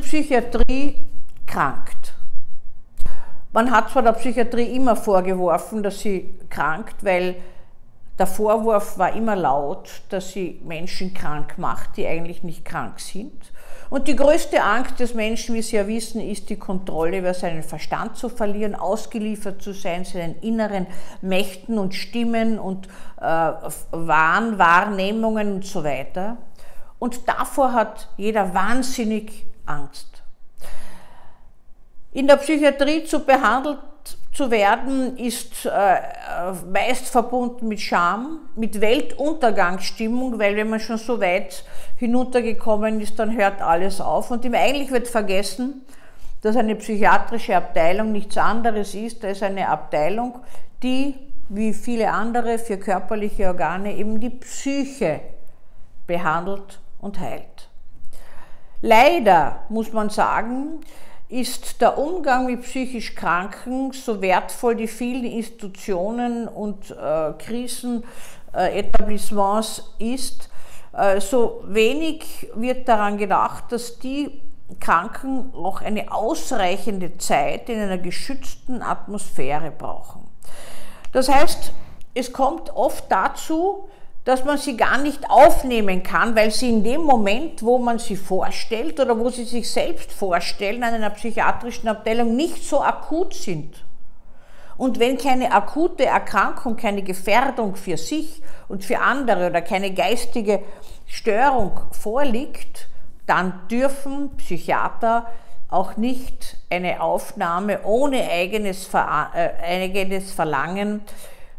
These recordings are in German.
Psychiatrie krankt. Man hat zwar der Psychiatrie immer vorgeworfen, dass sie krankt, weil der Vorwurf war immer laut, dass sie Menschen krank macht, die eigentlich nicht krank sind. Und die größte Angst des Menschen, wie Sie ja wissen, ist die Kontrolle über seinen Verstand zu verlieren, ausgeliefert zu sein, seinen inneren Mächten und Stimmen und äh, Wahn, Wahrnehmungen und so weiter. Und davor hat jeder wahnsinnig Angst. In der Psychiatrie zu behandelt zu werden, ist äh, meist verbunden mit Scham, mit Weltuntergangsstimmung, weil wenn man schon so weit hinuntergekommen ist, dann hört alles auf. Und eigentlich wird vergessen, dass eine psychiatrische Abteilung nichts anderes ist als eine Abteilung, die, wie viele andere für körperliche Organe, eben die Psyche behandelt und heilt. Leider muss man sagen, ist der Umgang mit psychisch Kranken, so wertvoll die vielen Institutionen und äh, Krisenetablissements ist, äh, so wenig wird daran gedacht, dass die Kranken auch eine ausreichende Zeit in einer geschützten Atmosphäre brauchen. Das heißt, es kommt oft dazu, dass man sie gar nicht aufnehmen kann, weil sie in dem Moment, wo man sie vorstellt oder wo sie sich selbst vorstellen, an einer psychiatrischen Abteilung nicht so akut sind. Und wenn keine akute Erkrankung, keine Gefährdung für sich und für andere oder keine geistige Störung vorliegt, dann dürfen Psychiater auch nicht eine Aufnahme ohne eigenes, äh, Verlangen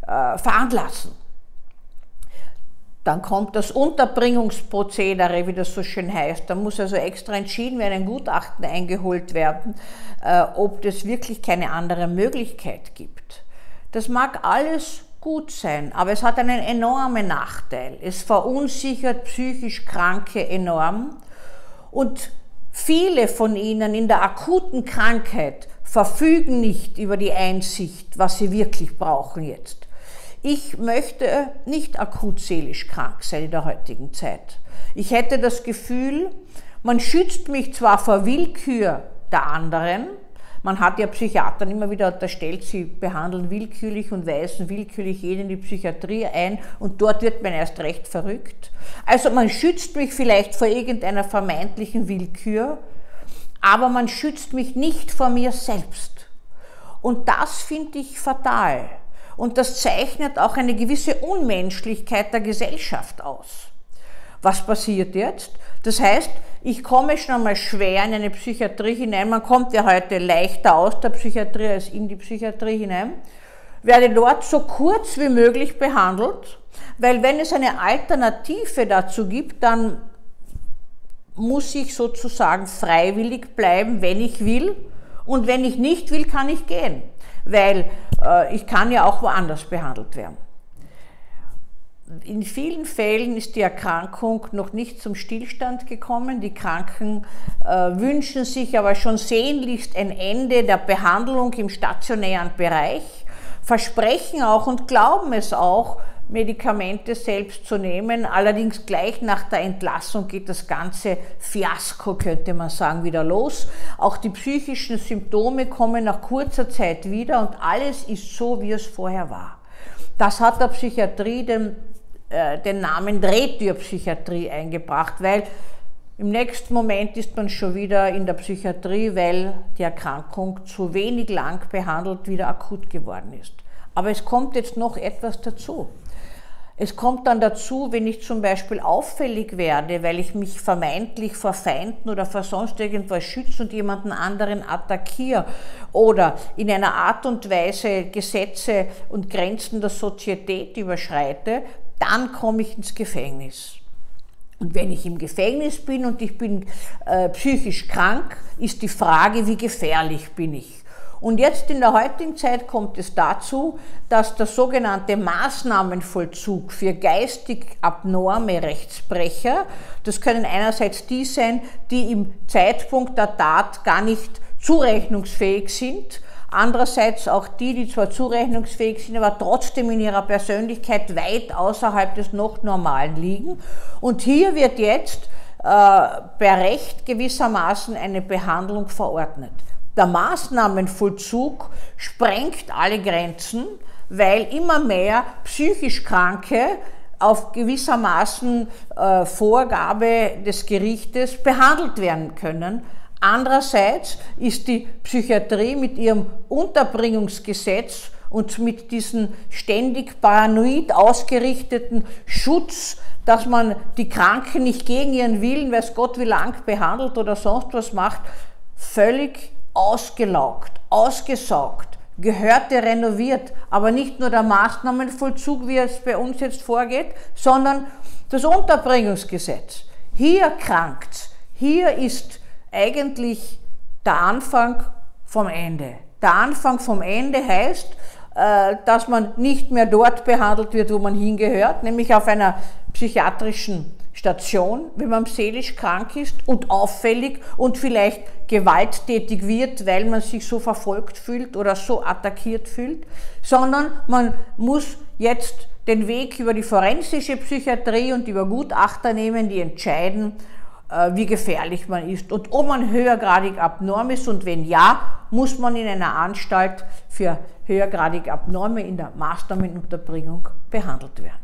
äh, veranlassen. Dann kommt das Unterbringungsprozedere, wie das so schön heißt. Da muss also extra entschieden werden, ein Gutachten eingeholt werden, äh, ob es wirklich keine andere Möglichkeit gibt. Das mag alles gut sein, aber es hat einen enormen Nachteil. Es verunsichert psychisch Kranke enorm und viele von ihnen in der akuten Krankheit verfügen nicht über die Einsicht, was sie wirklich brauchen jetzt. Ich möchte nicht akut seelisch krank sein in der heutigen Zeit. Ich hätte das Gefühl, man schützt mich zwar vor Willkür der anderen, man hat ja Psychiatern immer wieder unterstellt, sie behandeln willkürlich und weisen willkürlich jeden in die Psychiatrie ein und dort wird man erst recht verrückt. Also man schützt mich vielleicht vor irgendeiner vermeintlichen Willkür, aber man schützt mich nicht vor mir selbst. Und das finde ich fatal. Und das zeichnet auch eine gewisse Unmenschlichkeit der Gesellschaft aus. Was passiert jetzt? Das heißt, ich komme schon einmal schwer in eine Psychiatrie hinein. Man kommt ja heute leichter aus der Psychiatrie als in die Psychiatrie hinein. Werde dort so kurz wie möglich behandelt, weil wenn es eine Alternative dazu gibt, dann muss ich sozusagen freiwillig bleiben, wenn ich will. Und wenn ich nicht will, kann ich gehen weil ich kann ja auch woanders behandelt werden. In vielen Fällen ist die Erkrankung noch nicht zum Stillstand gekommen. Die Kranken äh, wünschen sich aber schon sehnlichst ein Ende der Behandlung im stationären Bereich, versprechen auch und glauben es auch, Medikamente selbst zu nehmen. Allerdings gleich nach der Entlassung geht das ganze Fiasko, könnte man sagen, wieder los. Auch die psychischen Symptome kommen nach kurzer Zeit wieder und alles ist so, wie es vorher war. Das hat der Psychiatrie den, äh, den Namen Drehtürpsychiatrie eingebracht, weil im nächsten Moment ist man schon wieder in der Psychiatrie, weil die Erkrankung zu wenig lang behandelt wieder akut geworden ist. Aber es kommt jetzt noch etwas dazu. Es kommt dann dazu, wenn ich zum Beispiel auffällig werde, weil ich mich vermeintlich vor Feinden oder vor sonst irgendwas schütze und jemanden anderen attackiere oder in einer Art und Weise Gesetze und Grenzen der Sozietät überschreite, dann komme ich ins Gefängnis. Und wenn ich im Gefängnis bin und ich bin äh, psychisch krank, ist die Frage, wie gefährlich bin ich. Und jetzt in der heutigen Zeit kommt es dazu, dass der sogenannte Maßnahmenvollzug für geistig abnorme Rechtsbrecher, das können einerseits die sein, die im Zeitpunkt der Tat gar nicht zurechnungsfähig sind, andererseits auch die, die zwar zurechnungsfähig sind, aber trotzdem in ihrer Persönlichkeit weit außerhalb des noch Normalen liegen. Und hier wird jetzt per Recht gewissermaßen eine Behandlung verordnet. Der Maßnahmenvollzug sprengt alle Grenzen, weil immer mehr psychisch Kranke auf gewissermaßen äh, Vorgabe des Gerichtes behandelt werden können. Andererseits ist die Psychiatrie mit ihrem Unterbringungsgesetz und mit diesem ständig paranoid ausgerichteten Schutz, dass man die Kranken nicht gegen ihren Willen, weiß Gott wie lang, behandelt oder sonst was macht, völlig ausgelaugt, ausgesaugt. Gehörte renoviert, aber nicht nur der Maßnahmenvollzug, wie es bei uns jetzt vorgeht, sondern das Unterbringungsgesetz. Hier krankt, hier ist eigentlich der Anfang vom Ende. Der Anfang vom Ende heißt, äh, dass man nicht mehr dort behandelt wird, wo man hingehört, nämlich auf einer psychiatrischen Station, wenn man seelisch krank ist und auffällig und vielleicht gewalttätig wird, weil man sich so verfolgt fühlt oder so attackiert fühlt, sondern man muss jetzt den Weg über die forensische Psychiatrie und über Gutachter nehmen, die entscheiden, wie gefährlich man ist und ob man höhergradig abnorm ist und wenn ja, muss man in einer Anstalt für höhergradig Abnorme in der Maßnahmenunterbringung behandelt werden.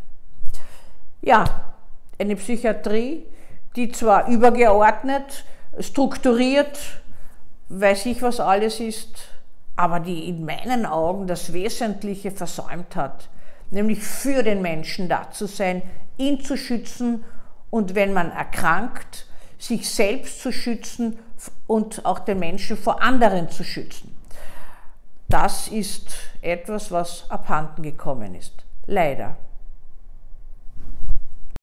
Ja, eine Psychiatrie, die zwar übergeordnet, strukturiert, weiß ich was alles ist, aber die in meinen Augen das Wesentliche versäumt hat, nämlich für den Menschen da zu sein, ihn zu schützen und wenn man erkrankt, sich selbst zu schützen und auch den Menschen vor anderen zu schützen. Das ist etwas, was abhanden gekommen ist. Leider.